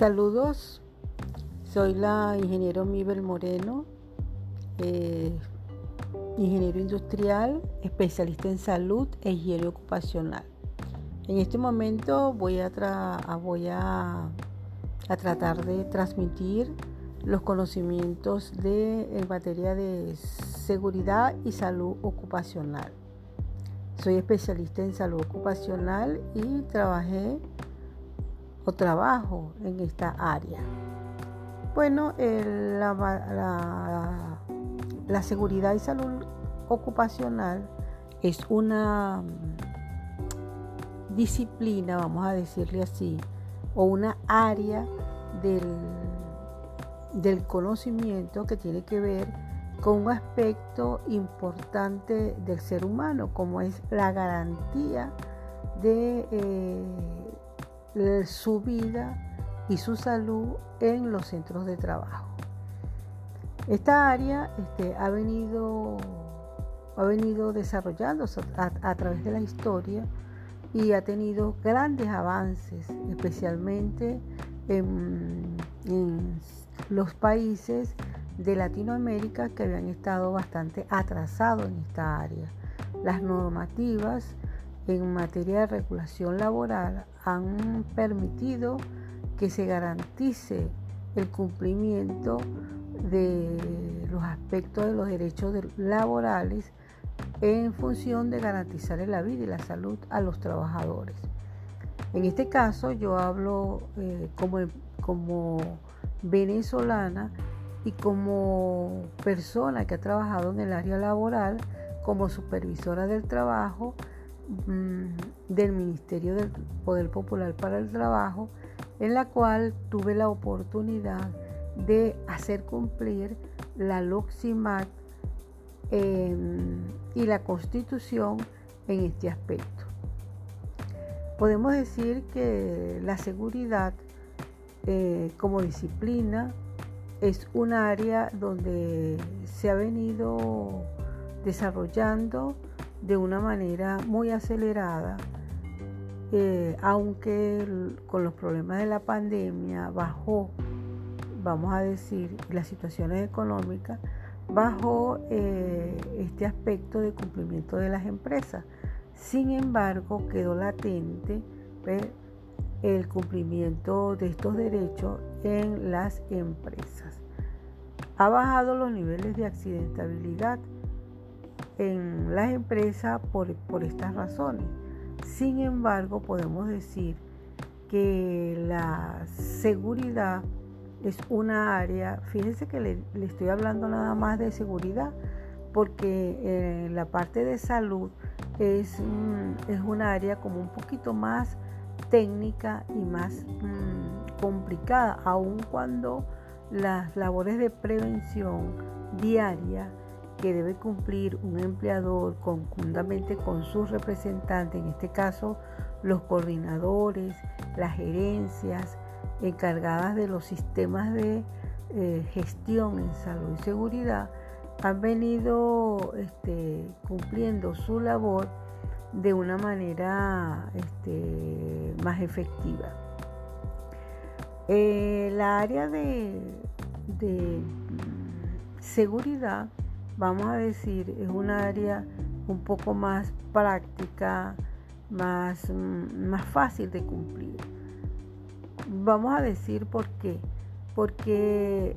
Saludos, soy la ingeniero Mibel Moreno, eh, ingeniero industrial, especialista en salud e higiene ocupacional. En este momento voy a, tratar de transmitir los conocimientos de, en materia de seguridad y salud ocupacional. Soy especialista en salud ocupacional y trabajé trabajo en esta área. Bueno, la, la, seguridad y salud ocupacional es una mm, disciplina, vamos a decirle así, o una área del, del conocimiento que tiene que ver con un aspecto importante del ser humano, como es la garantía de eh, su vida y su salud en los centros de trabajo. Esta área este, ha, venido, ha venido desarrollándose a, través de la historia y ha tenido grandes avances, especialmente en, en los países de Latinoamérica que habían estado bastante atrasados en esta área. Las normativas en materia de regulación laboral han permitido que se garantice el cumplimiento de los aspectos de los derechos laborales en función de garantizar la vida y la salud a los trabajadores. En este caso yo hablo eh, como, como venezolana y como persona que ha trabajado en el área laboral como supervisora del trabajo del Ministerio del Poder Popular para el Trabajo, en la cual tuve la oportunidad de hacer cumplir la LOXIMAT y la Constitución en este aspecto. Podemos decir que la seguridad eh, como disciplina es un área donde se ha venido desarrollando de una manera muy acelerada, eh, aunque con los problemas de la pandemia bajó, vamos a decir, las situaciones económicas, bajó eh, este aspecto de cumplimiento de las empresas. Sin embargo, quedó latente el cumplimiento de estos derechos en las empresas. Ha bajado los niveles de accidentabilidad en las empresas por, estas razones. Sin embargo, podemos decir que la seguridad es una área, fíjense que le, estoy hablando nada más de seguridad, porque eh, la parte de salud es, es un área como un poquito más técnica y más mm, complicada, aun cuando las labores de prevención diaria que debe cumplir un empleador conjuntamente con sus representantes, en este caso los coordinadores, las gerencias encargadas de los sistemas de eh, gestión en salud y seguridad, han venido este, cumpliendo su labor de una manera este, más efectiva. Eh, la área de, de seguridad vamos a decir, es un área un poco más práctica, más, mm, más fácil de cumplir. Vamos a decir por qué. Porque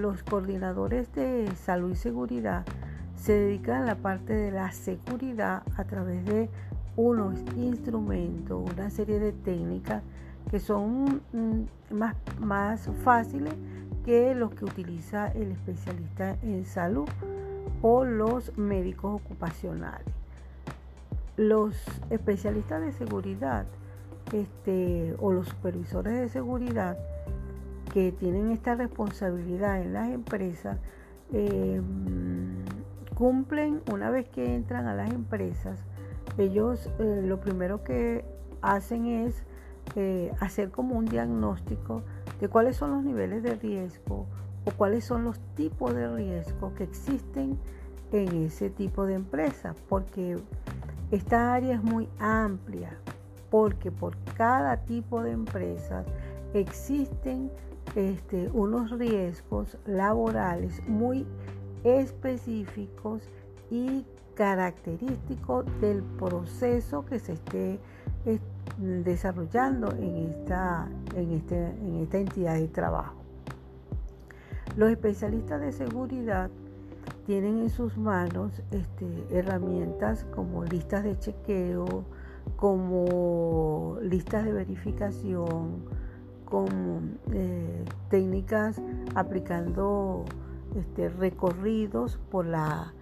los coordinadores de salud y seguridad se dedican a la parte de la seguridad a través de unos instrumentos, una serie de técnicas que son mm, más, más fáciles que los que utiliza el especialista en salud o los médicos ocupacionales. Los especialistas de seguridad este, o los supervisores de seguridad que tienen esta responsabilidad en las empresas em, cumplen una vez que entran a las empresas. Ellos eh, lo primero que hacen es eh, hacer como un diagnóstico de cuáles son los niveles de riesgo o cuáles son los tipos de riesgo que existen en ese tipo de empresa, porque esta área es muy amplia, porque por cada tipo de empresa existen este, unos riesgos laborales muy específicos y característicos del proceso que se esté desarrollando en esta, en, este, en esta entidad de trabajo. Los especialistas de seguridad tienen en sus manos este, herramientas como listas de chequeo, como listas de verificación, con eh, técnicas aplicando este, recorridos por la,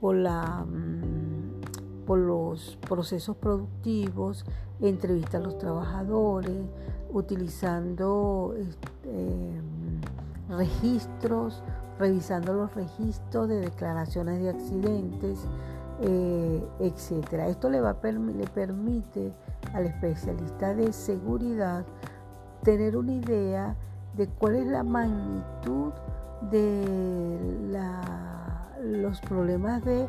por la mm, por los procesos productivos, entrevistas a los trabajadores, utilizando este, registros, revisando los registros de declaraciones de accidentes, eh, etcétera. Esto le, va le permite al especialista de seguridad tener una idea de cuál es la magnitud de los problemas de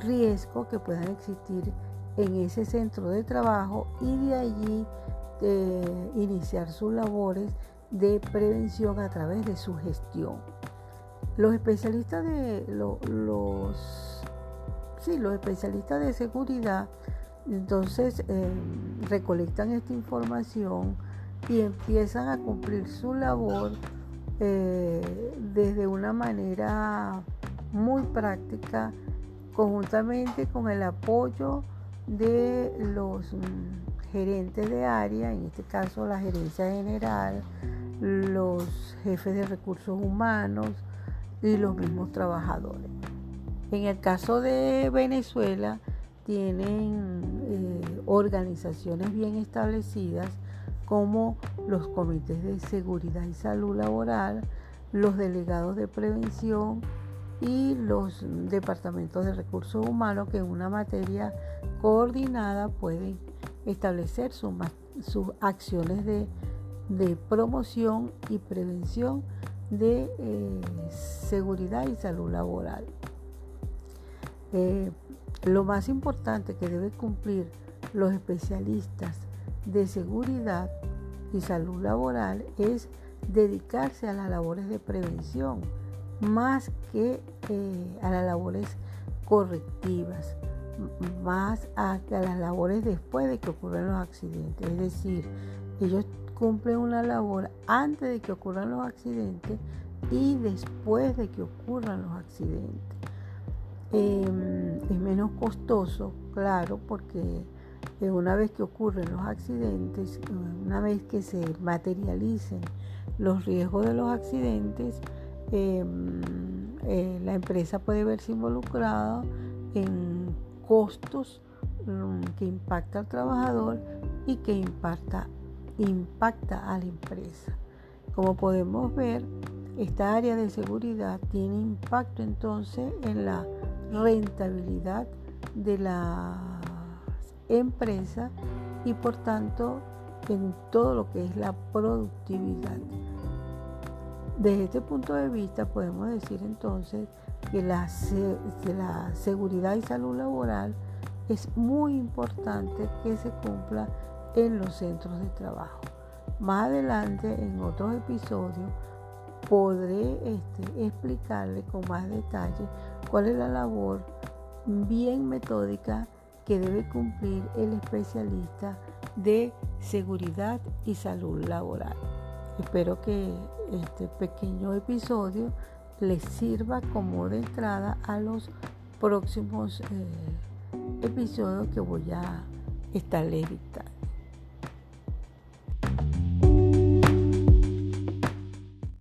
riesgo que puedan existir en ese centro de trabajo y de allí eh, iniciar sus labores de prevención a través de su gestión. Los especialistas de los, sí, los especialistas de seguridad entonces eh, recolectan esta información y empiezan a cumplir su labor eh, desde una manera muy práctica, conjuntamente con el apoyo de los mm, gerentes de área, en este caso la gerencia general, los jefes de recursos humanos y los mismos trabajadores. En el caso de Venezuela, tienen eh, organizaciones bien establecidas como los comités de seguridad y salud laboral, los delegados de prevención y los departamentos de recursos humanos que en una materia coordinada pueden establecer sus, acciones de, promoción y prevención de eh, seguridad y salud laboral. Eh, lo más importante que deben cumplir los especialistas de seguridad y salud laboral es dedicarse a las labores de prevención más que eh, a las labores correctivas, más a, a las labores después de que ocurran los accidentes. Es decir, ellos cumplen una labor antes de que ocurran los accidentes y después de que ocurran los accidentes. Em, es menos costoso, claro, porque una vez que ocurren los accidentes, una vez que se materialicen los riesgos de los accidentes, em, eh, la empresa puede verse involucrada en costos mm, que impacta al trabajador y que impacta, impacta a la empresa. Como podemos ver, esta área de seguridad tiene impacto entonces en la rentabilidad de la empresa y por tanto en todo lo que es la productividad. Desde este punto de vista podemos decir entonces que la, seguridad y salud laboral es muy importante que se cumpla en los centros de trabajo. Más adelante en otros episodios podré este, explicarle con más detalle cuál es la labor bien metódica que debe cumplir el especialista de seguridad y salud laboral. Espero que este pequeño episodio les sirva como de entrada a los próximos eh, episodios que voy a estarles dictando.